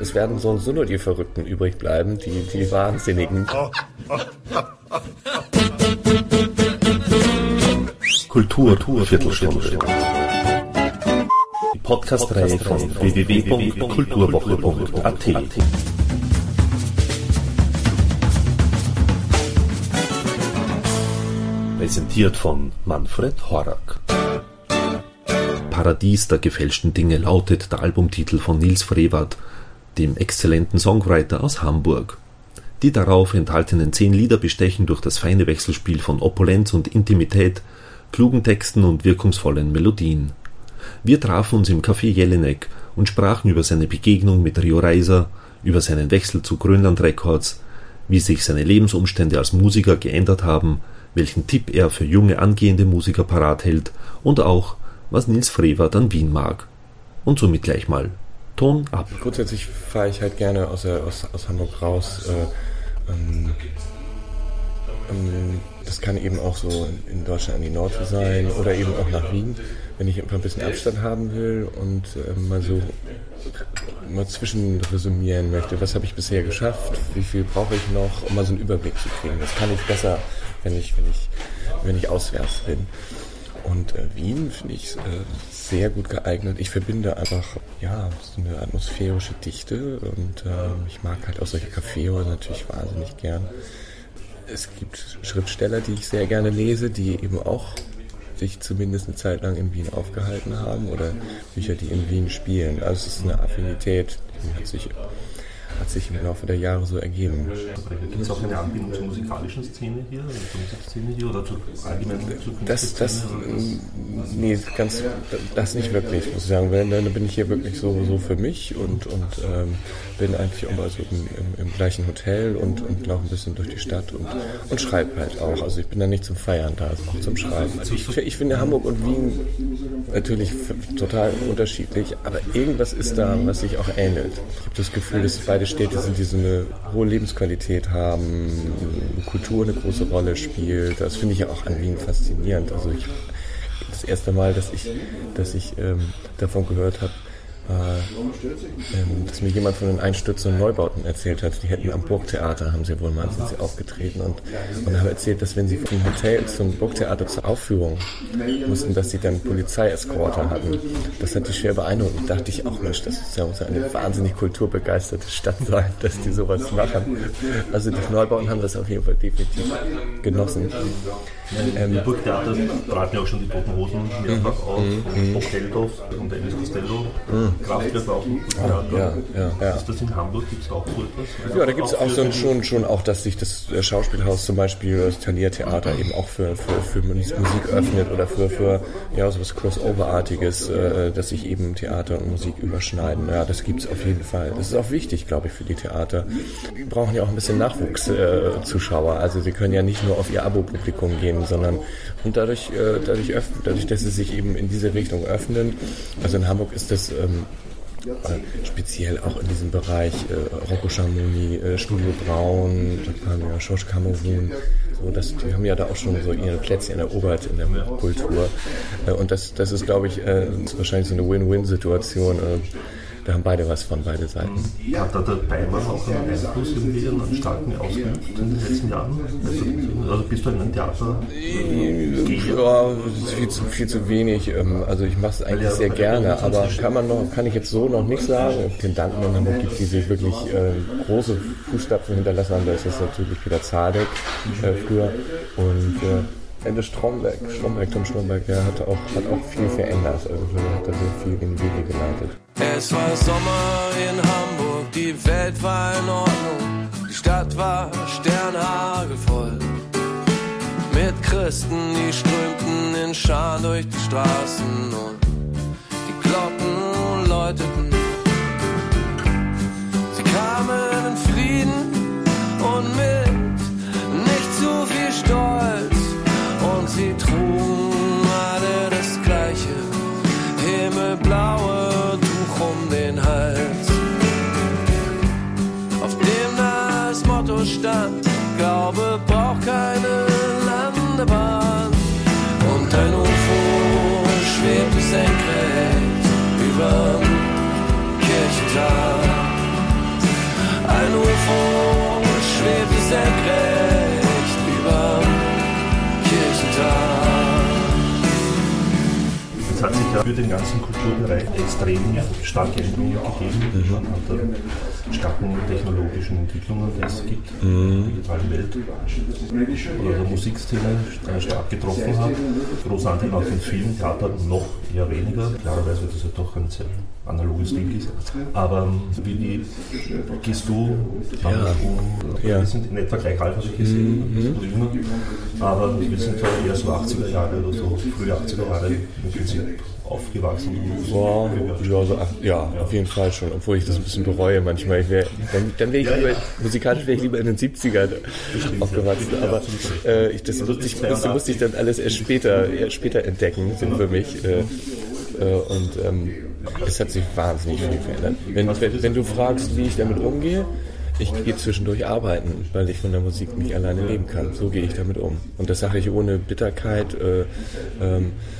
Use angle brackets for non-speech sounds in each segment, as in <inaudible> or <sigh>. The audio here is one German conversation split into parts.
es werden so und so nur die Verrückten übrig bleiben, die, die Wahnsinnigen. Kultur, Kultur Viertelstunde. Die Podcast-Reihe von www.kulturwoche.at. Präsentiert von Manfred Horak. Paradies der gefälschten Dinge lautet der Albumtitel von Nils Frevert, dem exzellenten Songwriter aus Hamburg. Die darauf enthaltenen zehn Lieder bestechen durch das feine Wechselspiel von Opulenz und Intimität, klugen Texten und wirkungsvollen Melodien. Wir trafen uns im Café Jelinek und sprachen über seine Begegnung mit Rio Reiser, über seinen Wechsel zu Grönland Records, wie sich seine Lebensumstände als Musiker geändert haben, welchen Tipp er für junge angehende Musiker parat hält und auch, was Nils Frevert an Wien mag. Und somit gleich mal Ton ab. Grundsätzlich fahre ich halt gerne aus, aus, aus Hamburg raus. Äh, ähm, ähm, das kann eben auch so in Deutschland an die Nordsee sein oder eben auch nach Wien, wenn ich ein bisschen Abstand haben will und äh, mal so mal zwischenresümieren möchte. Was habe ich bisher geschafft? Wie viel brauche ich noch, um mal so einen Überblick zu kriegen? Das kann ich besser, wenn ich, wenn ich, wenn ich auswärts bin. Und äh, Wien finde ich äh, sehr gut geeignet. Ich verbinde einfach, ja, so eine atmosphärische Dichte und äh, ich mag halt auch solche Kaffeehäuser natürlich wahnsinnig gern. Es gibt Schriftsteller, die ich sehr gerne lese, die eben auch sich zumindest eine Zeit lang in Wien aufgehalten haben oder Bücher, die in Wien spielen. Also es ist eine Affinität, die hat sich hat sich im Laufe der Jahre so ergeben. Gibt es auch eine Anbindung zur musikalischen Szene hier, also zur Musikszene hier oder zur allgemeinen Das, das, nee, ganz, das nicht wirklich, muss ich sagen. Wenn, dann bin ich hier wirklich so, so für mich und, und ähm, bin eigentlich auch mal so im, im, im, gleichen Hotel und, und laufe ein bisschen durch die Stadt und, und schreibe halt auch. Also ich bin da nicht zum Feiern da, also auch zum Schreiben. Also ich, ich finde Hamburg und Wien natürlich total unterschiedlich, aber irgendwas ist da, was sich auch ähnelt. Ich habe das Gefühl, dass beide Städte sind, die so eine hohe Lebensqualität haben, Kultur eine große Rolle spielt. Das finde ich ja auch an Wien faszinierend. Also ich, das erste Mal, dass ich, dass ich ähm, davon gehört habe, äh, dass mir jemand von den Einstürzen und Neubauten erzählt hat. Die hätten am Burgtheater, haben sie wohl mal, sind sie aufgetreten und, und haben erzählt, dass wenn sie vom Hotel zum Burgtheater zur Aufführung mussten, dass sie dann Polizeieskorte hatten. Das hat die schwer beeindruckt. Und dachte ich auch, Mensch, das ist ja eine wahnsinnig kulturbegeisterte Stadt sein, dass die sowas machen. Also die Neubauten haben das auf jeden Fall definitiv genossen. Ähm, Burgtheater traten ja auch schon die Toten Hosen mehrfach mhm. auf, mhm. Bob Geldorf und Elvis Costello. Mhm. Kraftwerk auch ein ja, ja, ja, ja. Ist das in Hamburg? Gibt es auch so etwas? Ja, da gibt es auch, so schon, schon auch, dass sich das äh, Schauspielhaus zum Beispiel, das Thalia-Theater eben auch für, für, für Musik öffnet oder für, für ja, so was Crossover-artiges, äh, dass sich eben Theater und Musik überschneiden. Ja, das gibt es auf jeden Fall. Das ist auch wichtig, glaube ich, für die Theater. Die brauchen ja auch ein bisschen Nachwuchszuschauer. Äh, also sie können ja nicht nur auf ihr Abo-Publikum gehen, sondern und dadurch, äh, dadurch, dadurch, dass sie sich eben in diese Richtung öffnen, also in Hamburg ist das ähm, äh, speziell auch in diesem Bereich äh, Rocco Schamoni, äh, Studio Braun, kam ja Schorsch Kamerun, so, das, die haben ja da auch schon so ihre Plätzchen erobert in der Kultur. Äh, und das, das ist, glaube ich, äh, wahrscheinlich so eine Win-Win-Situation. Da haben beide was von, beide Seiten. Hat da der Beimann auch einen Einfluss irgendwie einen starken ausgeübt in den letzten Jahren? Also, also bist du in einem Theater? Ja, viel zu, viel zu wenig. Ähm, also ich mache es eigentlich sehr gerne, aber kann man noch, kann ich jetzt so noch nicht sagen. Den Danken in Hamburg gibt, die sich wirklich äh, große Fußstapfen hinterlassen haben. Da ist das natürlich Peter Zadek äh, früher und äh, Ende Stromberg, Stromberg, Tom Stromberg, der hat auch, hat auch viel verändert. Also hat da sehr viel in die Wege geleitet. Es war Sommer in Hamburg, die Welt war in Ordnung, die Stadt war sternhagelvoll. Mit Christen, die strömten in Scharen durch die Straßen und die Glocken läuteten. Sie kamen in Frieden und mit nicht zu viel Stolz sie trugen alle das gleiche himmelblaue um den Hals, auf dem das Motto stand, Glaube braucht keine Landebahn. Und ein UFO schwebte senkrecht über Kirchentag. Für den ganzen Kulturbereich extrem starke Änderungen gegeben. Mhm. Anhand der starken technologischen Entwicklungen, die es gibt in der digitalen Welt. Oder der Musikszene stark getroffen hat. Großer Anteil auch in Film, Theater noch eher weniger. Klarerweise, weil das ja doch ein sehr analoges Ding ist. Aber wie, wie gehst du damit ja. um? Ja. Wir sind in etwa gleich alt, habe ich gesehen, mhm. aber wir sind halt eher so 80er Jahre oder so, frühe 80er Jahre im Prinzip aufgewachsen? Boah, ja, so, ja, auf jeden Fall schon, obwohl ich das ein bisschen bereue manchmal. Wär, dann dann wäre ich lieber, musikalisch wäre ich lieber in den 70ern aufgewachsen, aber äh, ich, das, musste ich, das musste ich dann alles erst später, erst später entdecken, sind für mich. Äh, äh, und ähm, es hat sich wahnsinnig viel verändert. Wenn, wenn, du fragst, wie ich damit umgehe, ich gehe zwischendurch arbeiten, weil ich von der Musik nicht alleine leben kann. So gehe ich damit um. Und das sage ich ohne Bitterkeit. Äh, ähm, äh,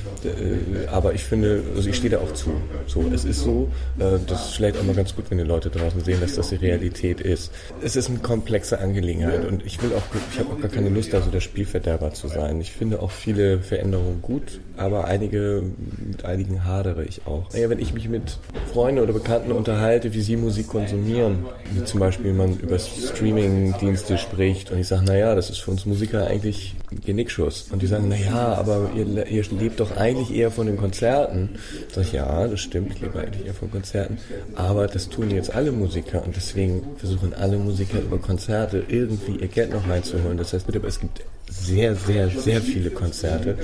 aber ich finde, also ich stehe da auch zu. So, es ist so, äh, das auch mal ganz gut, wenn die Leute draußen sehen, dass das die Realität ist. Es ist eine komplexe Angelegenheit und ich will auch, ich habe auch gar keine Lust, da so der Spielverderber zu sein. Ich finde auch viele Veränderungen gut, aber einige, mit einigen hadere ich auch. Naja, wenn ich mich mit Freunden oder Bekannten unterhalte, wie sie Musik konsumieren, wie zum Beispiel man über Streaming-Dienste spricht und ich sage, naja, das ist für uns Musiker eigentlich Genickschuss. Und die sagen, naja, aber ihr, ihr lebt doch eigentlich eigentlich eher von den Konzerten. Sag ich, ja, das stimmt, ich lebe eigentlich eher von Konzerten. Aber das tun jetzt alle Musiker und deswegen versuchen alle Musiker über Konzerte irgendwie ihr Geld noch reinzuholen. Das heißt, es gibt sehr, sehr, sehr viele Konzerte.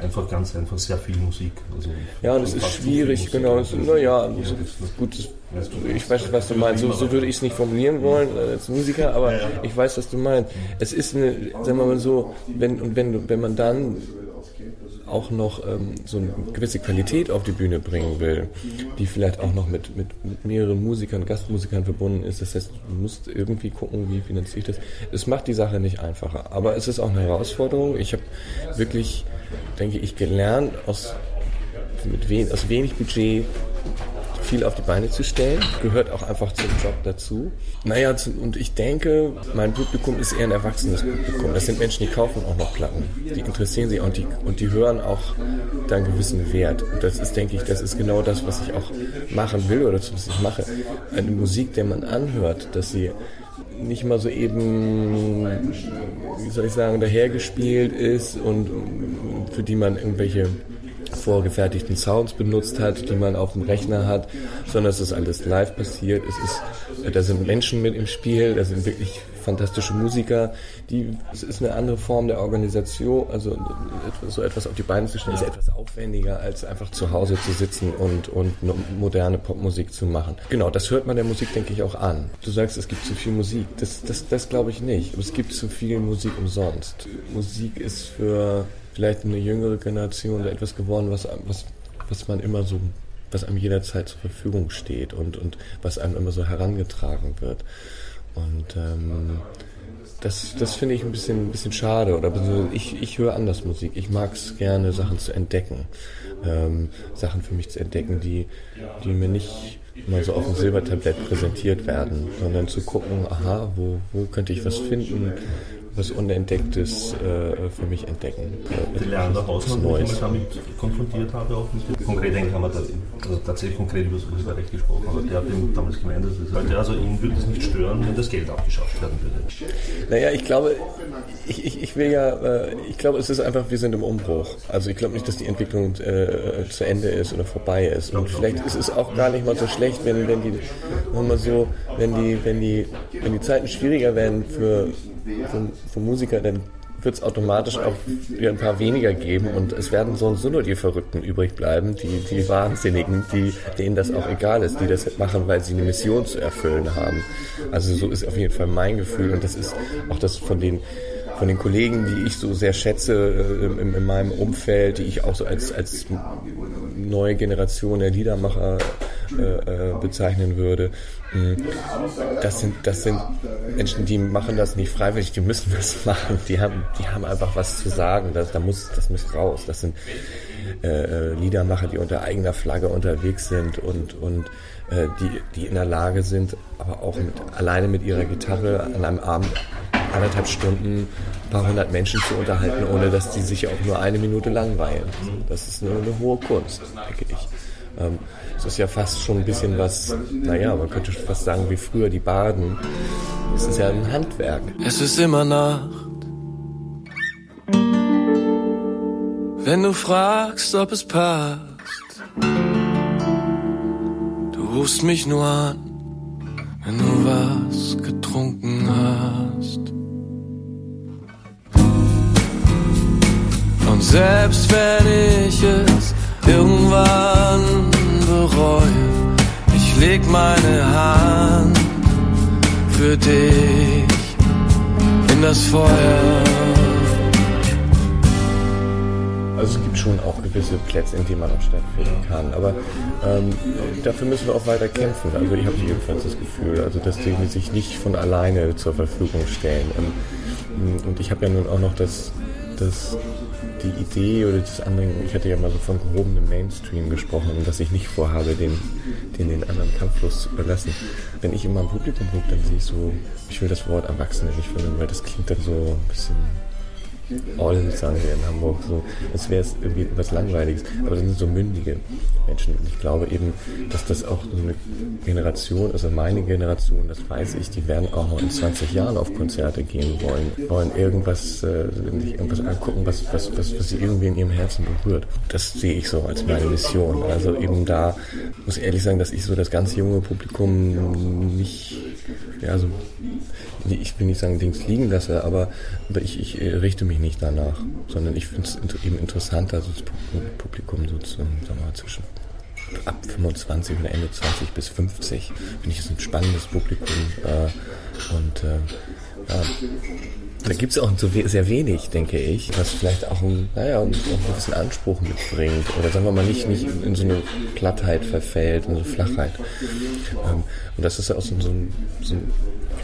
Einfach ganz einfach sehr viel Musik. Also ja, und es ist schwierig, genau. Naja, so, gut, ich weiß nicht, was du meinst. So, so würde ich es nicht formulieren wollen als Musiker, aber ich weiß, was du meinst. Es ist eine, sagen wir mal so, wenn, und wenn, wenn man dann auch noch ähm, so eine gewisse Qualität auf die Bühne bringen will, die vielleicht auch noch mit, mit, mit mehreren Musikern, Gastmusikern verbunden ist. Das heißt, du musst irgendwie gucken, wie finanziere ich das. Es macht die Sache nicht einfacher, aber es ist auch eine Herausforderung. Ich habe wirklich, denke ich, gelernt, aus, mit wen, aus wenig Budget viel auf die Beine zu stellen. Gehört auch einfach zum Job dazu. Naja, und ich denke, mein Publikum ist eher ein erwachsenes Publikum. Das sind Menschen, die kaufen auch noch Platten. Die interessieren sich und die, und die hören auch da einen gewissen Wert. Und das ist, denke ich, das ist genau das, was ich auch machen will oder zumindest ich mache. Eine Musik, der man anhört, dass sie nicht mal so eben, wie soll ich sagen, dahergespielt ist und für die man irgendwelche vorgefertigten Sounds benutzt hat, die man auf dem Rechner hat, sondern es ist alles live passiert. Es ist, da sind Menschen mit im Spiel, da sind wirklich fantastische Musiker. Die, es ist eine andere Form der Organisation, also so etwas auf die Beine zu stellen, ist etwas aufwendiger, als einfach zu Hause zu sitzen und, und moderne Popmusik zu machen. Genau, das hört man der Musik, denke ich, auch an. Du sagst, es gibt zu viel Musik. Das, das, das glaube ich nicht. Es gibt zu viel Musik umsonst. Musik ist für vielleicht eine jüngere Generation etwas geworden, was, was, was man immer so, was einem jederzeit zur Verfügung steht und, und was einem immer so herangetragen wird. Und ähm, das, das finde ich ein bisschen, ein bisschen schade. Oder ich, ich höre anders Musik. Ich mag es gerne, Sachen zu entdecken. Ähm, Sachen für mich zu entdecken, die, die mir nicht mal so auf dem Silbertablett präsentiert werden, sondern zu gucken, aha, wo, wo könnte ich was finden, was Unentdecktes äh, für mich entdecken. Äh, die Leander Hausmann, wo ich mich damit konfrontiert habe, auch mit konkret eigentlich haben wir da, also tatsächlich konkret über das Urheberrecht gesprochen, aber der hat ihm damals gemeint, dass es halt, also ihn würde es nicht stören, wenn das Geld abgeschafft werden würde. Naja, ich glaube, ich, ich, ich will ja, äh, ich glaube, es ist einfach, wir sind im Umbruch. Also ich glaube nicht, dass die Entwicklung äh, zu Ende ist oder vorbei ist. Und vielleicht ist es auch gar nicht mal so schlecht, wenn, wenn die, mal so, wenn die, wenn die, wenn die Zeiten schwieriger werden für von, von Musikern, dann wird es automatisch auch wieder ein paar weniger geben und es werden so und so nur die Verrückten übrig bleiben, die, die Wahnsinnigen, die, denen das auch egal ist, die das machen, weil sie eine Mission zu erfüllen haben. Also so ist auf jeden Fall mein Gefühl und das ist auch das von den von den Kollegen, die ich so sehr schätze äh, in, in, meinem Umfeld, die ich auch so als, als neue Generation der Liedermacher äh, äh, bezeichnen würde. Mm. Das sind, das sind Menschen, die machen das nicht freiwillig, die müssen das <laughs> machen. Die haben, die haben einfach was zu sagen. Das, da muss, das muss raus. Das sind äh, äh, Liedermacher, die unter eigener Flagge unterwegs sind und, und äh, die, die in der Lage sind, aber auch mit, alleine mit ihrer Gitarre an einem Abend anderthalb Stunden ein paar hundert Menschen zu unterhalten, ohne dass die sich auch nur eine Minute langweilen. Das ist eine, eine hohe Kunst, denke ich. Ähm, es ist ja fast schon ein bisschen was, naja, man könnte fast sagen, wie früher die Baden. Es ist ja ein Handwerk. Es ist immer Nacht. Wenn du fragst, ob es passt, du rufst mich nur an, wenn du was getrunken hast. Und selbst wenn ich es irgendwann leg meine Hand für dich in das Feuer. Also es gibt schon auch gewisse Plätze, in denen man auch stattfinden kann. Aber ähm, dafür müssen wir auch weiter kämpfen. Also ich habe jedenfalls das Gefühl, also dass die sich nicht von alleine zur Verfügung stellen. Ähm, und ich habe ja nun auch noch das, das die Idee oder das andere, ich hatte ja mal so von gehobenem Mainstream gesprochen und dass ich nicht vorhabe, den, den, den anderen kampflos zu überlassen. Wenn ich in meinem Publikum gucke, dann sehe ich so, ich will das Wort Erwachsene nicht verwenden, weil das klingt dann so ein bisschen All, sagen wir in Hamburg, so, als wäre irgendwie was Langweiliges. Aber das sind so mündige Menschen. Und ich glaube eben, dass das auch so eine Generation, also meine Generation, das weiß ich, die werden auch noch in 20 Jahren auf Konzerte gehen wollen, wollen irgendwas, äh, sich irgendwas angucken, was, was, was, was sie irgendwie in ihrem Herzen berührt. Das sehe ich so als meine Mission. Also eben da muss ich ehrlich sagen, dass ich so das ganz junge Publikum nicht, ja, so ich will nicht sagen, Dings liegen lasse, aber, aber ich, ich äh, richte mich nicht danach, sondern ich finde es eben interessanter, so das Publikum so zu, sagen wir mal, zwischen ab 25 oder Ende 20 bis 50 finde ich es ein spannendes Publikum äh, und äh, ja, da gibt es auch so sehr wenig, denke ich, was vielleicht auch ein, naja, einen gewissen Anspruch mitbringt. Oder sagen wir mal nicht, nicht in so eine Plattheit verfällt, in so eine Flachheit. Ähm, und das ist ja auch so, ein, so ein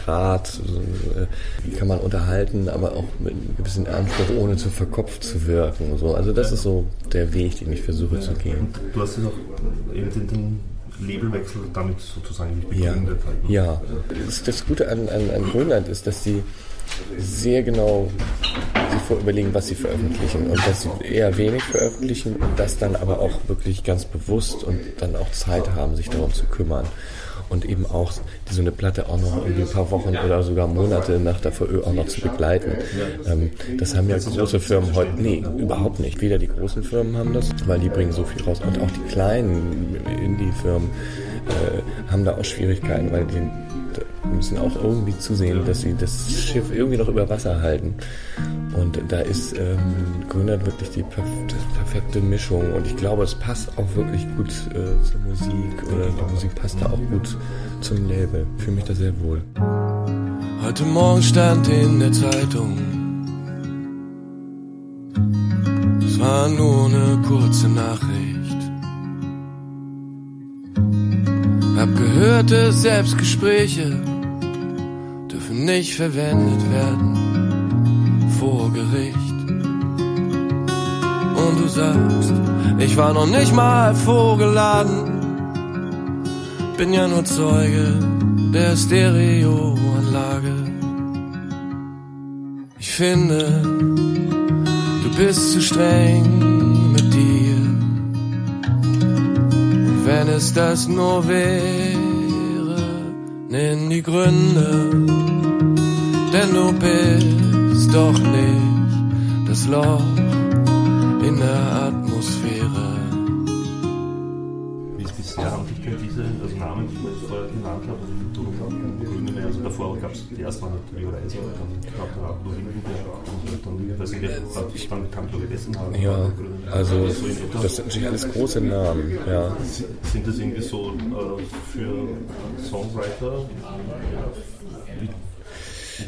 Grad, so, äh, wie kann man unterhalten, aber auch mit einem gewissen Anspruch, ohne zu verkopft zu wirken. So. Also das ist so der Weg, den ich versuche ja. zu gehen. Du hast ja auch eben den Labelwechsel damit sozusagen begründet. Ja, halt, ne? ja. Das, das Gute an, an, an Grönland ist, dass sie sehr genau sich vorüberlegen, was sie veröffentlichen und dass sie eher wenig veröffentlichen und das dann aber auch wirklich ganz bewusst und dann auch Zeit haben, sich darum zu kümmern und eben auch so eine Platte auch noch irgendwie ein paar Wochen oder sogar Monate nach der VÖ auch noch zu begleiten. Ähm, das haben ja große Firmen heute, nee, überhaupt nicht. Weder die großen Firmen haben das, weil die bringen so viel raus und auch die kleinen Indie-Firmen äh, haben da auch Schwierigkeiten, weil die müssen auch irgendwie zusehen, dass sie das Schiff irgendwie noch über Wasser halten. Und da ist ähm, Grönland wirklich die perfekte Mischung. Und ich glaube, es passt auch wirklich gut äh, zur Musik oder die Musik passt da auch gut zum Label. Ich fühle mich da sehr wohl. Heute Morgen stand in der Zeitung. Es war nur eine kurze Nachricht. Hab gehört, dass Selbstgespräche dürfen nicht verwendet werden vor Gericht. Und du sagst, ich war noch nicht mal vorgeladen, bin ja nur Zeuge der Stereoanlage. Ich finde, du bist zu streng wenn es das nur wäre, nenn die Gründe, denn du bist doch nicht das Loch in der Atmosphäre. Davor gab es die erste war natürlich Reiser, dann gab es Arthur Hindenberg und dann, weiß ich dann kam glaube ich dessen haben. Ja, also das sind natürlich alles große Namen, ja. Sind das irgendwie so äh, für Songwriter,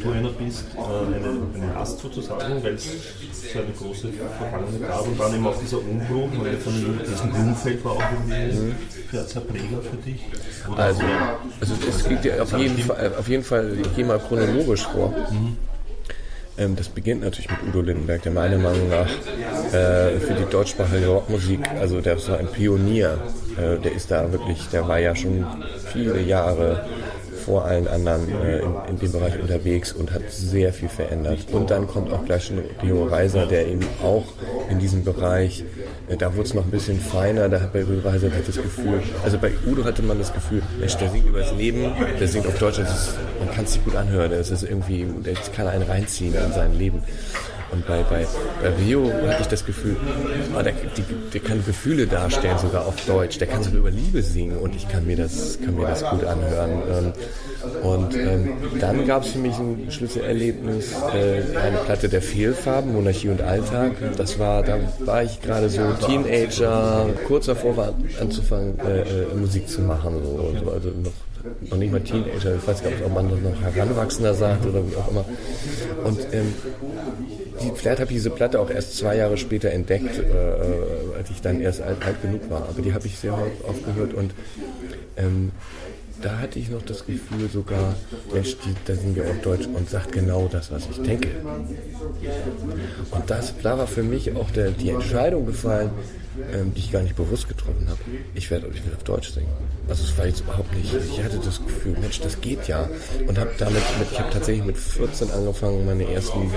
du einer bist, äh, eine, eine Last sozusagen, weil es so eine große Vergangenheit gab und dann eben auch dieser Umbruch, weil von diesem Umfeld war auch irgendwie für Zerpräger für dich? Oder also, also es geht ja auf jeden, Fall, auf jeden Fall, ich gehe mal chronologisch vor. Mhm. Ähm, das beginnt natürlich mit Udo Lindenberg, der meiner Meinung nach äh, für die deutschsprachige Rockmusik, also der ist so ein Pionier. Äh, der ist da wirklich, der war ja schon viele Jahre vor allen anderen äh, in, in, dem Bereich unterwegs und hat sehr viel verändert. Und dann kommt auch gleich schon Rio Reiser, der eben auch in diesem Bereich, äh, da wurde es noch ein bisschen feiner, da hat bei Rio Reiser das Gefühl, also bei Udo hatte man das Gefühl, der singt über das Leben, der singt auf Deutsch, ist, man kann es sich gut anhören, es ist irgendwie, der kann einen reinziehen in sein Leben. Und bei, bei, bei Rio hatte ich das Gefühl, oh, der, die, der kann Gefühle darstellen, sogar auf Deutsch. Der kann sogar über Liebe singen und ich kann mir das, kann mir das gut anhören. Ähm, und ähm, dann gab es für mich ein Schlüsselerlebnis, äh, eine Platte der Fehlfarben, Monarchie und Alltag. Das war, da war ich gerade so Teenager, kurz davor war anzufangen, äh, äh, Musik zu machen. So, also noch noch nicht mal Teenager, ich weiß gar nicht, ob man noch Heranwachsender sagt oder wie auch immer. Und ähm, die, vielleicht habe ich diese Platte auch erst zwei Jahre später entdeckt, äh, äh als ich dann erst alt, alt genug war. Aber die habe ich sehr oft gehört und ähm, da hatte ich noch das Gefühl sogar, Mensch, die, da sind wir auf Deutsch und sagt genau das, was ich denke. Und das, da war für mich auch der, die Entscheidung gefallen, ähm, die ich gar nicht bewusst getroffen habe. Ich werde ich will auf Deutsch singen. Also es war jetzt überhaupt nicht, ich hatte das Gefühl, Mensch, das geht ja. Und habe damit, mit, ich habe tatsächlich mit 14 angefangen, meine ersten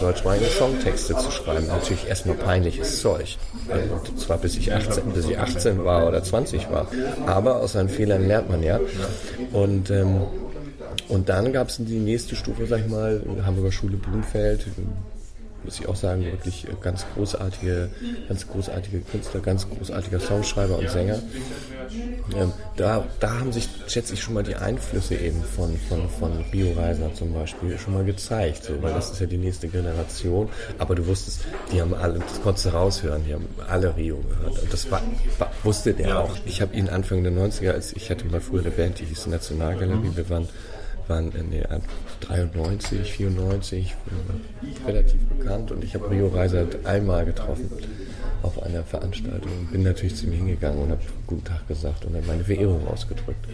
deutschsprachigen Songtexte zu schreiben. Natürlich erstmal peinliches Zeug. Und zwar bis ich 18, bis ich 18 war oder 20 war. Aber aus seinen Fehlern lernt man ja. Und ähm, und dann gab es die nächste Stufe, sag ich mal, Hamburger Schule Blumfeld, muss ich auch sagen, wirklich ganz großartige, ganz großartige Künstler, ganz großartiger Songschreiber und Sänger. Ähm, da, da haben sich, schätze ich, schon mal die Einflüsse eben von, von, von Bio Reiser zum Beispiel schon mal gezeigt, so, weil das ist ja die nächste Generation. Aber du wusstest, die haben alle, das konntest du raushören, die haben alle Rio gehört. Und das war, war wusste der auch. Ich habe ihn Anfang der 90er, als ich hatte mal früher eine Band, die hieß Nationalgalerie, wir waren waren in der 93, 94 relativ bekannt und ich habe Rio Reiser einmal getroffen auf einer Veranstaltung. Bin natürlich zu ihm hingegangen und habe Guten Tag gesagt und dann meine Verehrung ausgedrückt.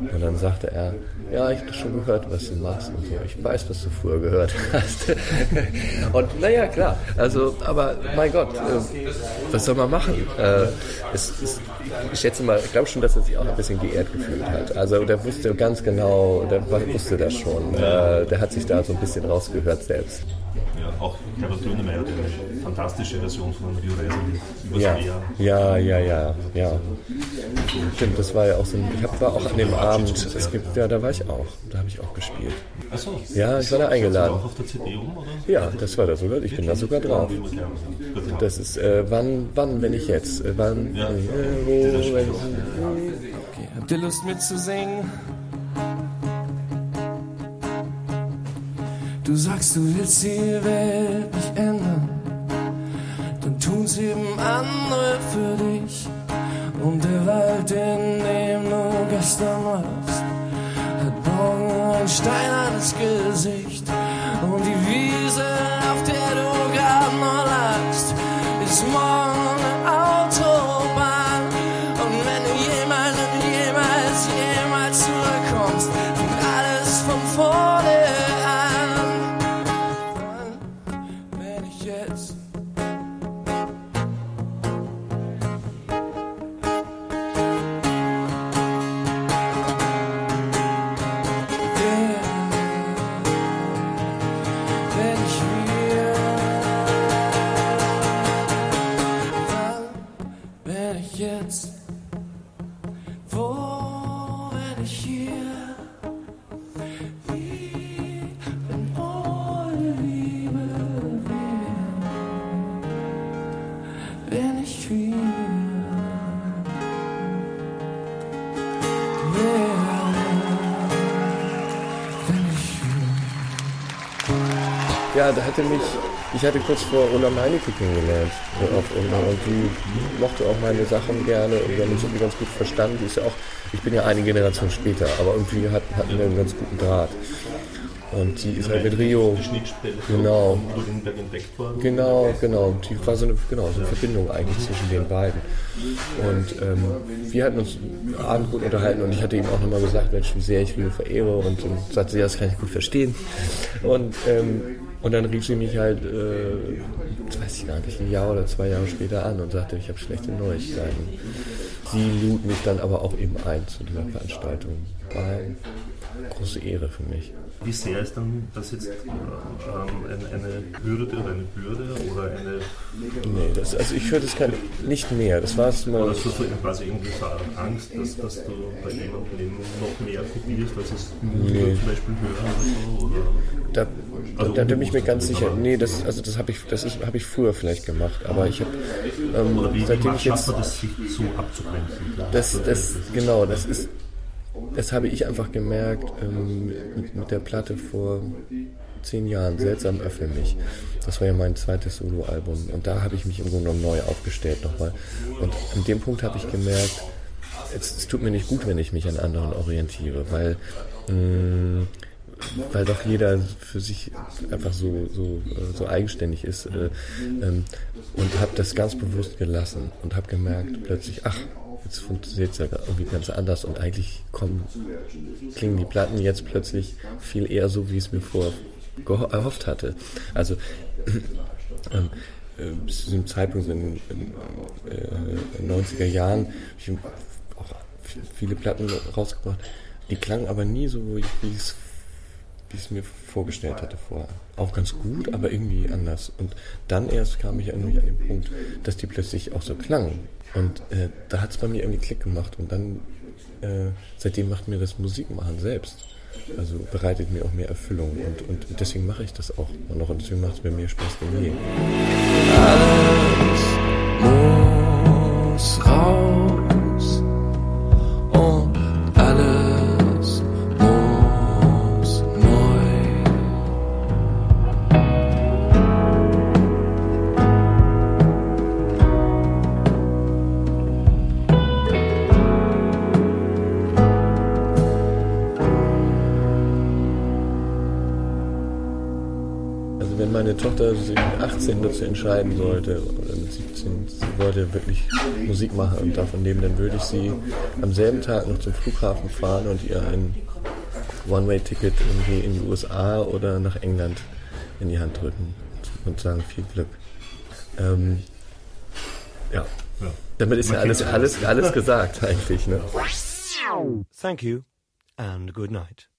Und dann sagte er, ja, ich habe schon gehört, was du machst und so. Ich weiß, was du früher gehört hast. <laughs> und naja, klar. Also, aber mein Gott, äh, was soll man machen? Äh, es, es, ich schätze mal, ich glaube schon, dass er sich auch ein bisschen geehrt gefühlt hat. Also der wusste ganz genau, der wusste das schon. Äh, der hat sich da so ein bisschen rausgehört selbst ja, auch Herbert Grönemeyer hat eine fantastische Version von Rio Reisen über ja. Ja, ja, ja, ja. Stimmt, das war ja auch so ein, ich hab, war auch an dem Abend, es gibt, ja, da war ich auch, da habe ich auch gespielt. Achso. Ja, ich war da eingeladen. auch auf der CD rum, oder? Ja, das war da sogar, ich bin da sogar drauf. Das ist, äh, wann, wann, wenn ich jetzt, äh, wann, ja. äh, wo, wenn ich, okay. Habt ihr Lust mitzusingen? Du sagst, du willst die Welt nicht ändern, dann tun's eben andere für dich. Und der Wald, in dem du gestern warst, hat morgen ein steinernes Gesicht. Ja, da hatte mich, ich hatte kurz vor Ulla Meinecke kennengelernt. Und die mochte auch meine Sachen gerne und wir haben uns irgendwie ganz gut verstanden. Die ist ja auch, ich bin ja eine Generation später, aber irgendwie hatten, hatten wir einen ganz guten Draht. Und die ist halt mit Rio. Genau. Genau, genau. Die war so eine, genau, so eine Verbindung eigentlich zwischen den beiden. Und ähm, wir hatten uns abend gut unterhalten und ich hatte ihm auch nochmal gesagt, Mensch, wie sehr ich Rio verehre. Und, und sagte, ja, das kann ich gut verstehen. Und, ähm, und dann rief sie mich halt, äh, das weiß ich gar nicht, ein Jahr oder zwei Jahre später an und sagte, ich habe schlechte Neuigkeiten. Sie lud mich dann aber auch eben ein zu dieser Veranstaltung bei große Ehre für mich. Wie sehr ist dann das jetzt ähm, eine, eine Hürde oder eine Bürde oder eine. Nee, das, also ich höre das kann, nicht mehr. Das war es mal. Oder hast du so quasi irgendwie so Angst, dass, dass du bei jemandem noch mehr kopierst, als es nee. zum Beispiel hören oder so? Oder? Da, also da bin ich mir ganz sicher. Nee, das, also das habe ich, das habe ich früher vielleicht gemacht, aber ich habe ähm, seitdem ich jetzt das so abzugrenzen. Das, das, genau, das ist das habe ich einfach gemerkt ähm, mit, mit, der Platte vor zehn Jahren, Seltsam öffne mich. Das war ja mein zweites Soloalbum und da habe ich mich im Grunde genommen neu aufgestellt nochmal. Und an dem Punkt habe ich gemerkt, es, es, tut mir nicht gut, wenn ich mich an anderen orientiere, weil, mh, mm, weil doch jeder für sich einfach so, so, äh, so eigenständig ist äh, ähm, und habe das ganz bewusst gelassen und habe gemerkt plötzlich, ach, jetzt funktioniert es ja irgendwie ganz anders und eigentlich kommen, klingen die Platten jetzt plötzlich viel eher so, wie ich es mir vorher erhofft hatte. Also <clears throat> ähm, äh, bis zu diesem Zeitpunkt in den äh, 90er Jahren habe ich auch viele Platten rausgebracht. Die klangen aber nie so, wie ich es wie ich es mir vorgestellt hatte vorher. Auch ganz gut, aber irgendwie anders. Und dann erst kam ich irgendwie an den Punkt, dass die plötzlich auch so klangen. Und äh, da hat es bei mir irgendwie Klick gemacht und dann äh, seitdem macht mir das Musikmachen selbst. Also bereitet mir auch mehr Erfüllung und, und deswegen mache ich das auch noch und deswegen macht es mir mehr Spaß denn je. Alles meine Tochter sich mit 18 dazu entscheiden sollte, oder mit 17, sie wollte wirklich Musik machen und davon leben, dann würde ich sie am selben Tag noch zum Flughafen fahren und ihr ein One-Way-Ticket irgendwie in die USA oder nach England in die Hand drücken und sagen viel Glück. Ähm, ja. ja. Damit ist ja alles, alles, alles gesagt eigentlich. Ne? Thank you and good night.